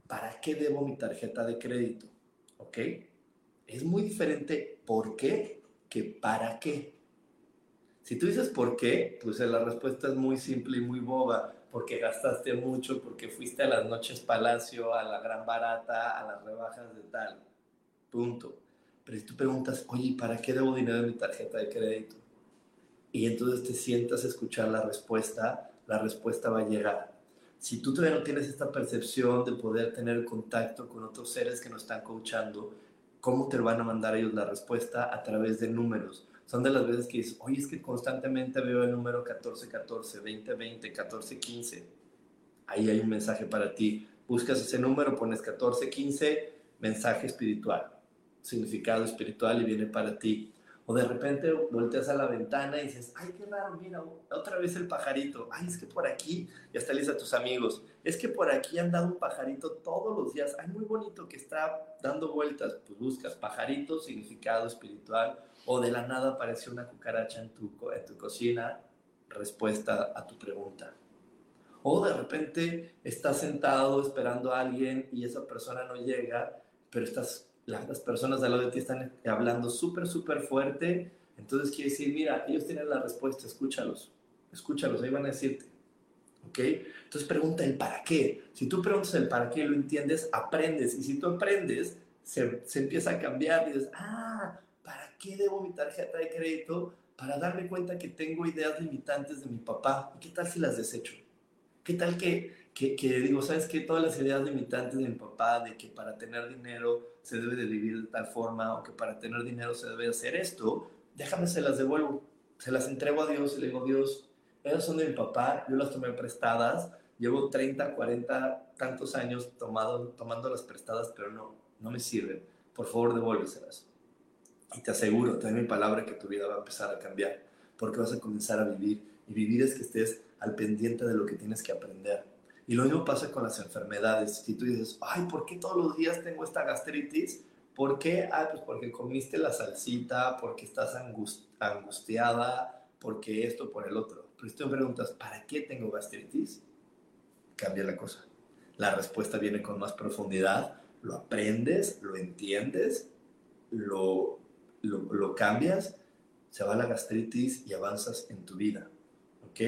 ¿para qué debo mi tarjeta de crédito? ¿Ok? Es muy diferente por qué que para qué. Si tú dices por qué, pues la respuesta es muy simple y muy boba, porque gastaste mucho, porque fuiste a las noches palacio, a la gran barata, a las rebajas de tal. Punto. Pero si tú preguntas, oye, ¿para qué debo dinero en mi tarjeta de crédito? Y entonces te sientas a escuchar la respuesta, la respuesta va a llegar. Si tú todavía no tienes esta percepción de poder tener contacto con otros seres que nos están coachando, ¿cómo te van a mandar ellos la respuesta? A través de números son de las veces que dices, oye, es que constantemente veo el número 1414, 2020, 1415. Ahí hay un mensaje para ti. Buscas ese número, pones 1415, mensaje espiritual, significado espiritual y viene para ti. O de repente volteas a la ventana y dices, ay, qué raro, mira, otra vez el pajarito. Ay, es que por aquí, ya está lista a tus amigos, es que por aquí han dado un pajarito todos los días. Ay, muy bonito que está dando vueltas. Pues buscas pajarito, significado espiritual o de la nada apareció una cucaracha en tu, en tu cocina, respuesta a tu pregunta. O de repente estás sentado esperando a alguien y esa persona no llega, pero estás, las personas de lado de ti están hablando súper, súper fuerte. Entonces quiere decir, mira, ellos tienen la respuesta, escúchalos, escúchalos, ahí van a decirte. ¿Ok? Entonces pregunta el para qué. Si tú preguntas el para qué, lo entiendes, aprendes. Y si tú aprendes, se, se empieza a cambiar y dices, ah, qué debo mi tarjeta de crédito para darme cuenta que tengo ideas limitantes de mi papá? ¿Y qué tal si las desecho? ¿Qué tal que, que, que, digo, sabes qué? Todas las ideas limitantes de mi papá, de que para tener dinero se debe de vivir de tal forma o que para tener dinero se debe hacer esto, déjame se las devuelvo, se las entrego a Dios y le digo, Dios, Esas son de mi papá, yo las tomé prestadas, llevo 30, 40, tantos años tomado, tomando las prestadas, pero no, no me sirven. Por favor, devuélveselas. Y te aseguro, te doy mi palabra que tu vida va a empezar a cambiar, porque vas a comenzar a vivir. Y vivir es que estés al pendiente de lo que tienes que aprender. Y lo mismo pasa con las enfermedades. Si tú dices, ay, ¿por qué todos los días tengo esta gastritis? ¿Por qué? Ah, pues porque comiste la salsita, porque estás angustiada, porque esto, por el otro. Pero si tú me preguntas, ¿para qué tengo gastritis? Cambia la cosa. La respuesta viene con más profundidad, lo aprendes, lo entiendes, lo, lo, lo cambias, se va la gastritis y avanzas en tu vida. ¿Ok?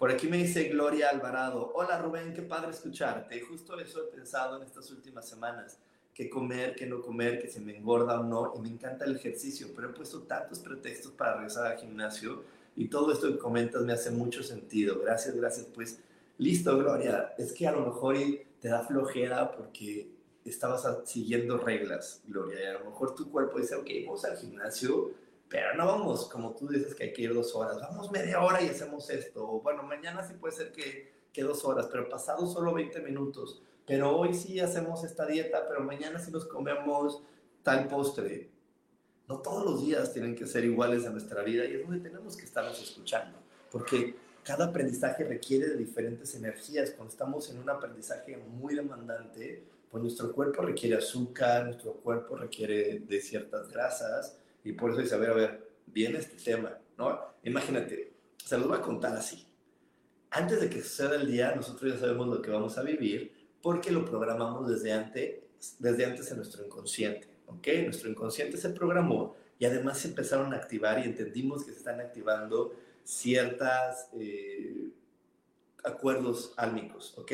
Por aquí me dice Gloria Alvarado, hola Rubén, qué padre escucharte. Justo eso he pensado en estas últimas semanas, qué comer, qué no comer, que se me engorda o no, y me encanta el ejercicio, pero he puesto tantos pretextos para regresar al gimnasio y todo esto que comentas me hace mucho sentido. Gracias, gracias. Pues listo, Gloria, es que a lo mejor te da flojera porque estabas siguiendo reglas, Gloria, y a lo mejor tu cuerpo dice, ok, vamos al gimnasio, pero no vamos, como tú dices que hay que ir dos horas, vamos media hora y hacemos esto. Bueno, mañana sí puede ser que, que dos horas, pero pasado solo 20 minutos. Pero hoy sí hacemos esta dieta, pero mañana sí nos comemos tal postre. No todos los días tienen que ser iguales en nuestra vida y es donde tenemos que estarnos escuchando, porque cada aprendizaje requiere de diferentes energías. Cuando estamos en un aprendizaje muy demandante, pues nuestro cuerpo requiere azúcar, nuestro cuerpo requiere de ciertas grasas, y por eso dice, a ver, a ver, viene este tema, ¿no? Imagínate, se los voy a contar así. Antes de que suceda el día, nosotros ya sabemos lo que vamos a vivir porque lo programamos desde antes, desde antes en nuestro inconsciente, ¿ok? Nuestro inconsciente se programó y además se empezaron a activar y entendimos que se están activando ciertos eh, acuerdos álmicos, ¿ok?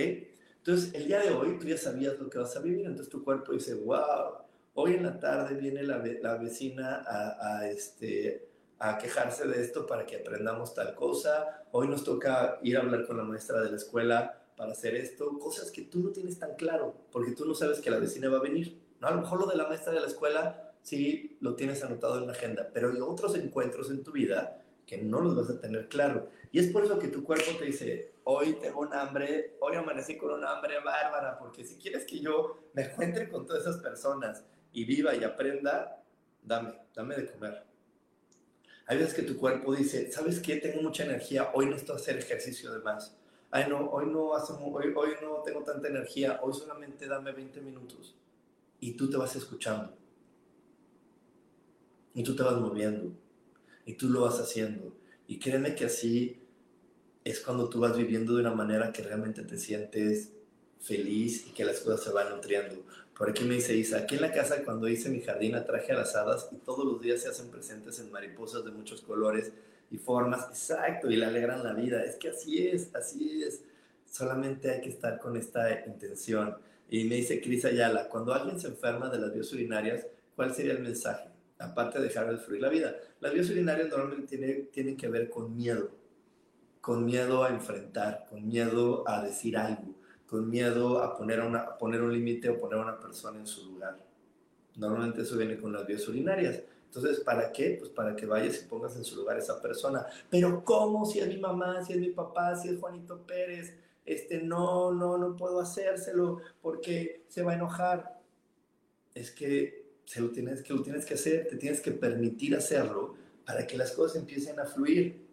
Entonces, el día de hoy tú ya sabías lo que vas a vivir, entonces tu cuerpo dice, wow, hoy en la tarde viene la, vecina este, a quejarse de esto para que aprendamos tal cosa, hoy nos toca ir a hablar con la maestra de la escuela para hacer esto, cosas que tú no tienes tan claro, porque tú no sabes que la vecina va a venir. ¿no? A lo mejor lo de la maestra de la escuela sí lo tienes anotado en la agenda, pero hay otros encuentros en tu vida que no los vas a tener claro. Y es por eso que tu cuerpo te dice, hoy tengo un hambre, hoy amanecí con un hambre bárbara, porque si quieres que yo me encuentre con todas esas personas y viva y aprenda, dame, dame de comer. Hay veces que tu cuerpo dice, ¿sabes qué? Tengo mucha energía, hoy no estoy hacer ejercicio de más. Ay, no, hoy no, hoy, hoy no tengo tanta energía, hoy solamente dame 20 minutos. Y tú te vas escuchando. Y tú te vas moviendo. Y tú lo vas haciendo. Y créeme que así es cuando tú vas viviendo de una manera que realmente te sientes feliz y que las cosas se van nutriendo. Por aquí me dice Isa, aquí en la casa cuando hice mi jardín atraje a las hadas y todos los días se hacen presentes en mariposas de muchos colores y formas, exacto, y le alegran la vida. Es que así es, así es. Solamente hay que estar con esta intención. Y me dice Cris Ayala, cuando alguien se enferma de las vías urinarias, ¿cuál sería el mensaje? Aparte de dejar de fluir la vida. Las vías urinarias normalmente tienen, tienen que ver con miedo, con miedo a enfrentar, con miedo a decir algo con miedo a poner, una, poner un límite o poner a una persona en su lugar. Normalmente eso viene con las vías urinarias. Entonces, ¿para qué? Pues para que vayas y pongas en su lugar a esa persona. Pero ¿cómo? Si es mi mamá, si es mi papá, si es Juanito Pérez, este, no, no, no puedo hacérselo porque se va a enojar. Es que, se lo tienes, que lo tienes que hacer, te tienes que permitir hacerlo para que las cosas empiecen a fluir,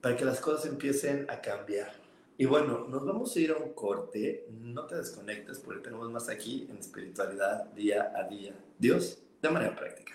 para que las cosas empiecen a cambiar. Y bueno, nos vamos a ir a un corte. No te desconectes porque tenemos más aquí en espiritualidad día a día. Dios, de manera práctica.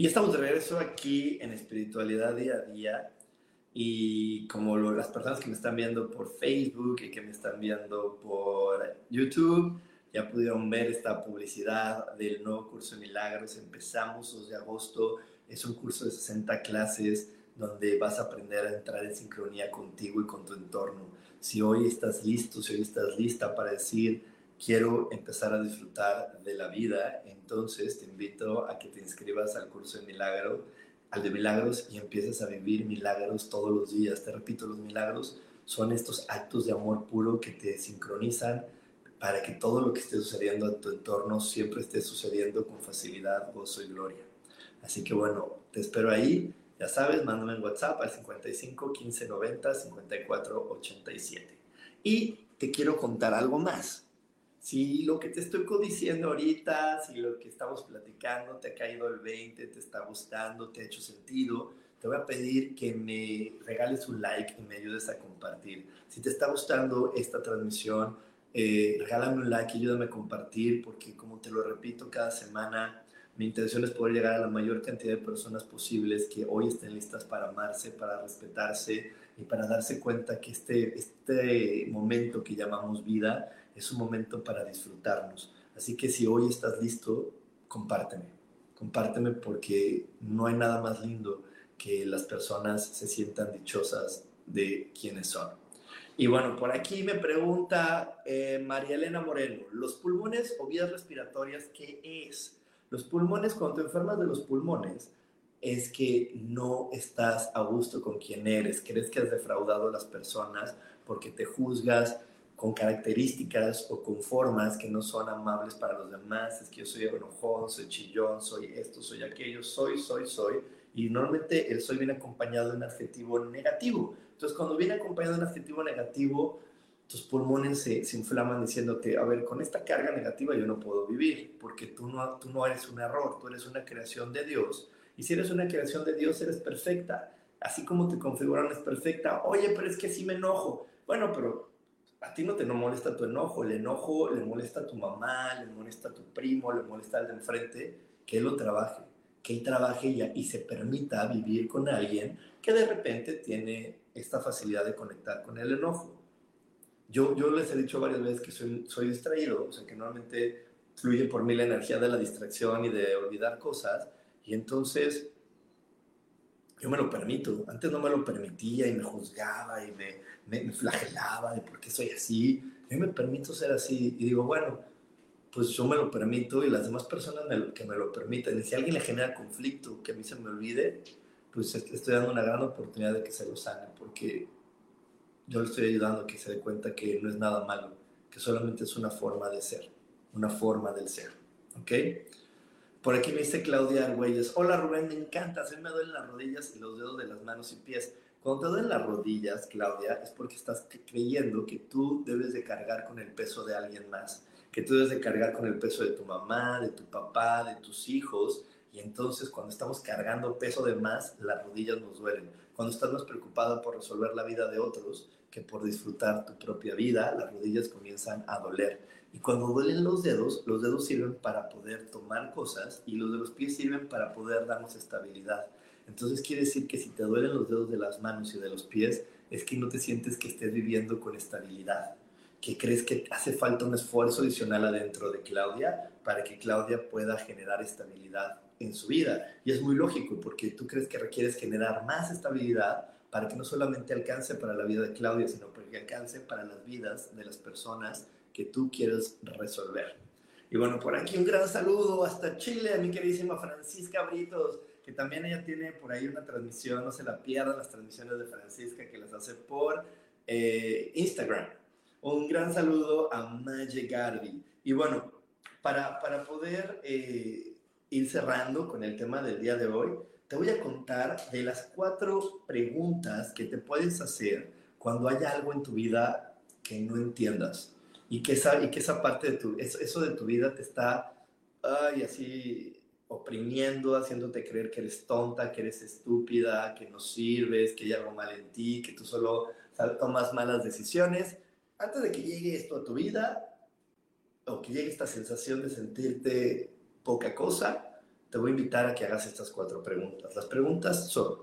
Y estamos de regreso aquí en Espiritualidad Día a Día. Y como las personas que me están viendo por Facebook y que me están viendo por YouTube, ya pudieron ver esta publicidad del nuevo curso de milagros. Empezamos 2 de agosto. Es un curso de 60 clases donde vas a aprender a entrar en sincronía contigo y con tu entorno. Si hoy estás listo, si hoy estás lista para decir, quiero empezar a disfrutar de la vida, entonces te invito a que te inscribas al curso de milagro, al de milagros y empieces a vivir milagros todos los días. Te repito, los milagros son estos actos de amor puro que te sincronizan para que todo lo que esté sucediendo en tu entorno siempre esté sucediendo con facilidad, gozo y gloria. Así que bueno, te espero ahí. Ya sabes, mándame en WhatsApp al 55 15 90 54 87. Y te quiero contar algo más si lo que te estoy diciendo ahorita, si lo que estamos platicando te ha caído el 20, te está gustando, te ha hecho sentido, te voy a pedir que me regales un like y me ayudes a compartir. Si te está gustando esta transmisión, eh, regálame un like y ayúdame a compartir, porque como te lo repito cada semana, mi intención es poder llegar a la mayor cantidad de personas posibles que hoy estén listas para amarse, para respetarse y para darse cuenta que este, este momento que llamamos vida es un momento para disfrutarnos. Así que si hoy estás listo, compárteme. Compárteme porque no hay nada más lindo que las personas se sientan dichosas de quienes son. Y bueno, por aquí me pregunta eh, María Elena Moreno, ¿los pulmones o vías respiratorias qué es? Los pulmones, cuando te enfermas de los pulmones, es que no estás a gusto con quien eres, crees que has defraudado a las personas porque te juzgas, con características o con formas que no son amables para los demás, es que yo soy enojón, soy chillón, soy esto, soy aquello, soy, soy, soy, y normalmente el soy viene acompañado de un adjetivo negativo. Entonces, cuando viene acompañado de un adjetivo negativo, tus pulmones se, se, inflaman diciéndote, a ver, con esta carga negativa yo no puedo vivir, porque tú no, tú no eres un error, tú eres una creación de Dios. Y si eres una creación de Dios, eres perfecta. Así como te configuraron es perfecta. Oye, pero es que sí me enojo. Bueno, pero a ti no te no molesta tu enojo, el enojo le molesta a tu mamá, le molesta a tu primo, le molesta al de enfrente, que él lo trabaje, que él trabaje y, y se permita vivir con alguien que de repente tiene esta facilidad de conectar con el enojo. Yo, yo les he dicho varias veces que soy, soy distraído, o sea, que normalmente fluye por mí la energía de la distracción y de olvidar cosas, y entonces yo me lo permito. Antes no me lo permitía y me juzgaba y me, me, flagelaba de por qué soy así. Yo me permito ser así y digo, bueno, pues yo me lo permito y las demás personas que me lo permiten. Y si a alguien le genera conflicto, que a mí se me olvide, pues estoy dando una gran oportunidad de que se lo sane, porque yo le estoy ayudando a que se dé cuenta que no es nada malo, que solamente es una forma de ser, una forma del ser. ¿Ok? Por aquí me dice Claudia Argüelles. Hola Rubén, me encanta, se me duelen las rodillas y los dedos de las manos y pies. Cuando te duelen las rodillas, Claudia, es porque estás creyendo que tú debes de cargar con el peso de alguien más, que tú debes de cargar con el peso de tu mamá, de tu papá, de tus hijos, y entonces cuando estamos cargando peso de más, las rodillas nos duelen. Cuando estás más preocupada por resolver la vida de otros que por disfrutar tu propia vida, las rodillas comienzan a doler. Y cuando duelen los dedos, los dedos sirven para poder tomar cosas y los de los pies sirven para poder darnos estabilidad. Entonces quiere decir que si te duelen los dedos de las manos y de los pies, es que no te sientes que estés viviendo con estabilidad. que crees que hace falta un esfuerzo adicional adentro de Claudia para que Claudia pueda generar estabilidad en su vida. Y es muy lógico porque tú crees que requieres generar más estabilidad para que no solamente alcance para la vida de Claudia, sino para que alcance para las vidas de las personas que tú quieres resolver. Y bueno, por aquí un gran saludo hasta Chile a mi queridísima Francisca Britos, que también ella tiene por ahí una transmisión, no se la pierdan las transmisiones de Francisca que las hace por eh, Instagram. Un gran saludo a Maye Garbi. Y bueno, para, para poder eh, ir cerrando con el tema del día de hoy, te voy a contar de las cuatro preguntas que te puedes hacer cuando haya algo en tu vida que no entiendas y que esa, y que esa parte de tu, eso, eso de tu vida te está, ay, así oprimiendo, haciéndote creer que eres tonta, que eres estúpida, que no sirves, que hay algo mal en ti, que tú solo tomas malas decisiones. Antes de que llegue esto a tu vida, o que llegue esta sensación de sentirte poca cosa, te voy a invitar a que hagas estas cuatro preguntas. Las preguntas son,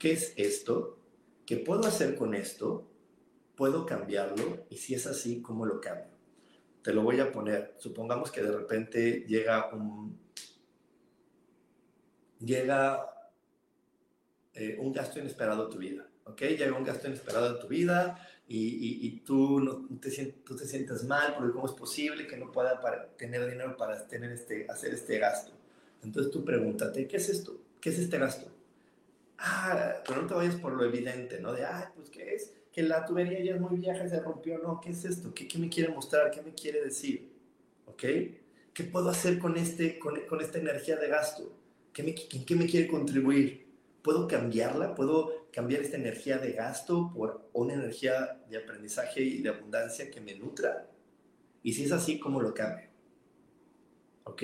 ¿qué es esto? ¿Qué puedo hacer con esto? ¿Puedo cambiarlo? Y si es así, ¿cómo lo cambio? Te lo voy a poner. Supongamos que de repente llega un, llega eh, un gasto inesperado a tu vida, ¿ok? Llega un gasto inesperado a tu vida y, tú, no, te, tú te sientes mal porque cómo es posible que no pueda para, tener dinero para tener este, hacer este gasto. Entonces tú pregúntate, ¿qué es esto? ¿Qué es este gasto? Ah, pero no te vayas por lo evidente, ¿no? De, ah, pues ¿qué es? Que la tubería ya es muy vieja y se rompió, no, ¿qué es esto? ¿Qué, me quiere mostrar? ¿Qué me quiere decir? ¿Ok? ¿Qué puedo hacer con, este, con esta energía de gasto? ¿Qué me, ¿Qué me quiere contribuir? ¿Puedo cambiarla? ¿Puedo cambiar esta energía de gasto por una energía de aprendizaje y de abundancia que me nutra? Y si es así, ¿cómo lo cambio? ¿Ok?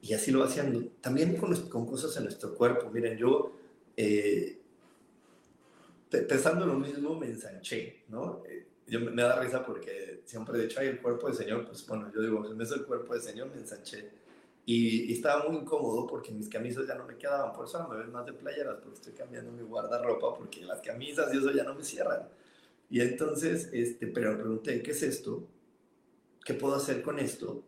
Y así lo haciendo. También con, con cosas en nuestro cuerpo. Miren, yo, eh, pensando lo mismo, me ensanché, ¿no? Eh, yo me, da risa porque siempre he dicho, ay, el cuerpo del Señor, pues bueno, yo digo, si me es el cuerpo del Señor, me ensanché. Y, estaba muy incómodo porque mis camisas ya no me quedaban, por eso ahora me ven más de playeras, porque estoy cambiando mi guardarropa porque las camisas y eso ya no me cierran. Y entonces, este, pero me pregunté, ¿qué es esto? ¿Qué puedo hacer con esto?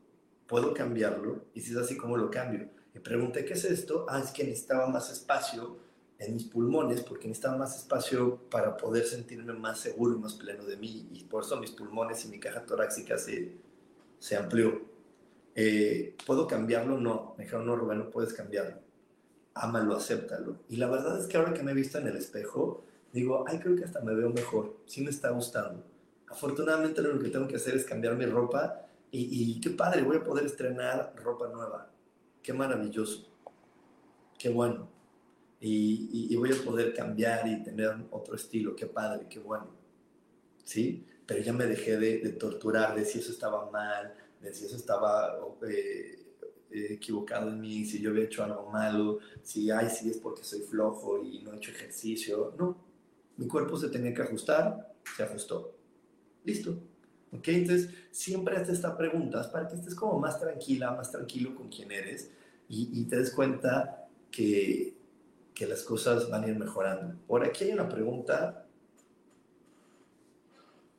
¿Puedo cambiarlo? Y si es así, ¿cómo lo cambio? Y pregunté, ¿qué es esto? Ah, es que necesitaba más espacio en mis pulmones porque necesitaba más espacio para poder sentirme más seguro y más pleno de mí. Y por eso mis pulmones y mi caja torácica se, se amplió. Eh, ¿Puedo cambiarlo? No. Me dijeron, no, Rubén, no puedes cambiarlo. Ámalo, acéptalo. Y la verdad es que ahora que me he visto en el espejo, digo, ay, creo que hasta me veo mejor. Sí me está gustando. Afortunadamente lo que tengo que hacer es cambiar mi ropa y, qué padre, voy a poder estrenar ropa nueva. Qué maravilloso. Qué bueno. Y, voy a poder cambiar y tener otro estilo. Qué padre, qué bueno. ¿Sí? Pero ya me dejé de, torturar de si eso estaba mal, de si eso estaba eh, eh, equivocado en mí, si yo había hecho algo malo, si, ay, si es porque soy flojo y no he hecho ejercicio. No. Mi cuerpo se tenía que ajustar, se ajustó. Listo. ¿Ok? Entonces, siempre hazte estas preguntas para que estés como más tranquila, más tranquilo con quién eres y, te des cuenta que, que las cosas van a ir mejorando. Por aquí hay una pregunta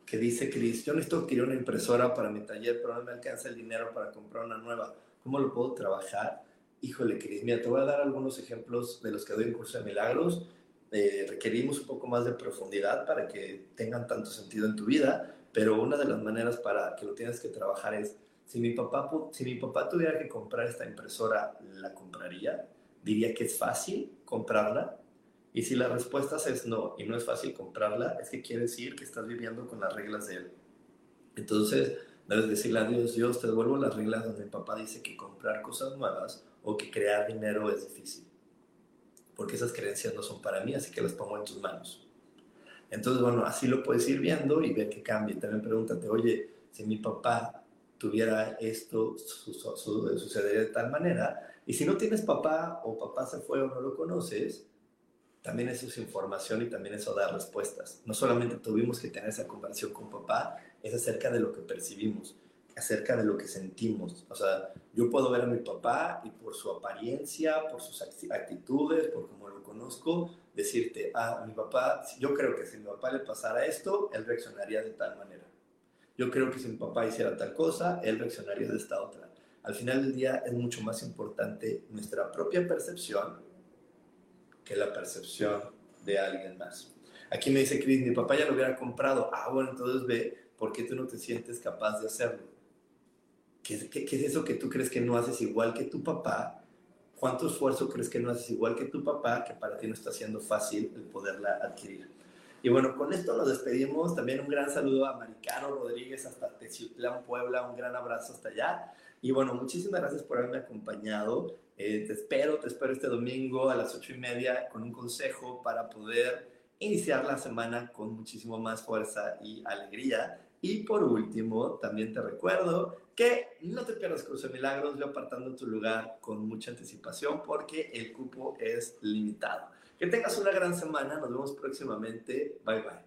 que dice Cris, yo necesito adquirir una impresora para mi taller, pero no me alcanza el dinero para comprar una nueva. ¿Cómo lo puedo trabajar? Híjole, Cris, mira, te voy a dar algunos ejemplos de los que doy en curso de milagros. Eh, requerimos un poco más de profundidad para que tengan tanto sentido en tu vida, pero una de las maneras para que lo tienes que trabajar es, si mi papá, si mi papá tuviera que comprar esta impresora, ¿la compraría? Diría que es fácil comprarla. Y si la respuesta es no y no es fácil comprarla, es que quiere decir que estás viviendo con las reglas de él. Entonces, debes decirle a Dios, Dios, te devuelvo las reglas donde mi papá dice que comprar cosas nuevas o que crear dinero es difícil. Porque esas creencias no son para mí, así que las pongo en tus manos. Entonces, bueno, así lo puedes ir viendo y ver que cambia. También pregúntate, oye, si mi papá tuviera esto, sucedería de tal manera. Y si no tienes papá o papá se fue o no lo conoces, también eso es información y también eso da respuestas. No solamente tuvimos que tener esa conversación con papá, es acerca de lo que percibimos, acerca de lo que sentimos. O sea, yo puedo ver a mi papá y por su apariencia, por sus actitudes, por cómo lo conozco, decirte, ah, mi papá, yo creo que si mi papá le pasara esto, él reaccionaría de tal manera. yo creo que si mi papá hiciera tal cosa, él reaccionaría de esta otra. Al final del día es mucho más importante nuestra propia percepción que la percepción de alguien más. Aquí me dice Chris, mi papá ya lo hubiera comprado. Ah, bueno, entonces ve, ¿por qué tú no te sientes capaz de hacerlo? ¿Qué, es eso que tú crees que no haces igual que tu papá? ¿Cuánto esfuerzo crees que no haces igual que tu papá que para ti no está siendo fácil el poderla adquirir? Y bueno, con esto nos despedimos. También un gran saludo a Maricano Rodríguez hasta Teciutlán, Puebla. Un gran abrazo hasta allá. Y bueno, muchísimas gracias por haberme acompañado. Eh, te espero, te espero este domingo a las ocho y media con un consejo para poder iniciar la semana con muchísimo más fuerza y alegría. Y por último, también te recuerdo que no te pierdas Curso de Milagros, ve apartando tu lugar con mucha anticipación porque el cupo es limitado. Que tengas una gran semana, nos vemos próximamente. Bye bye.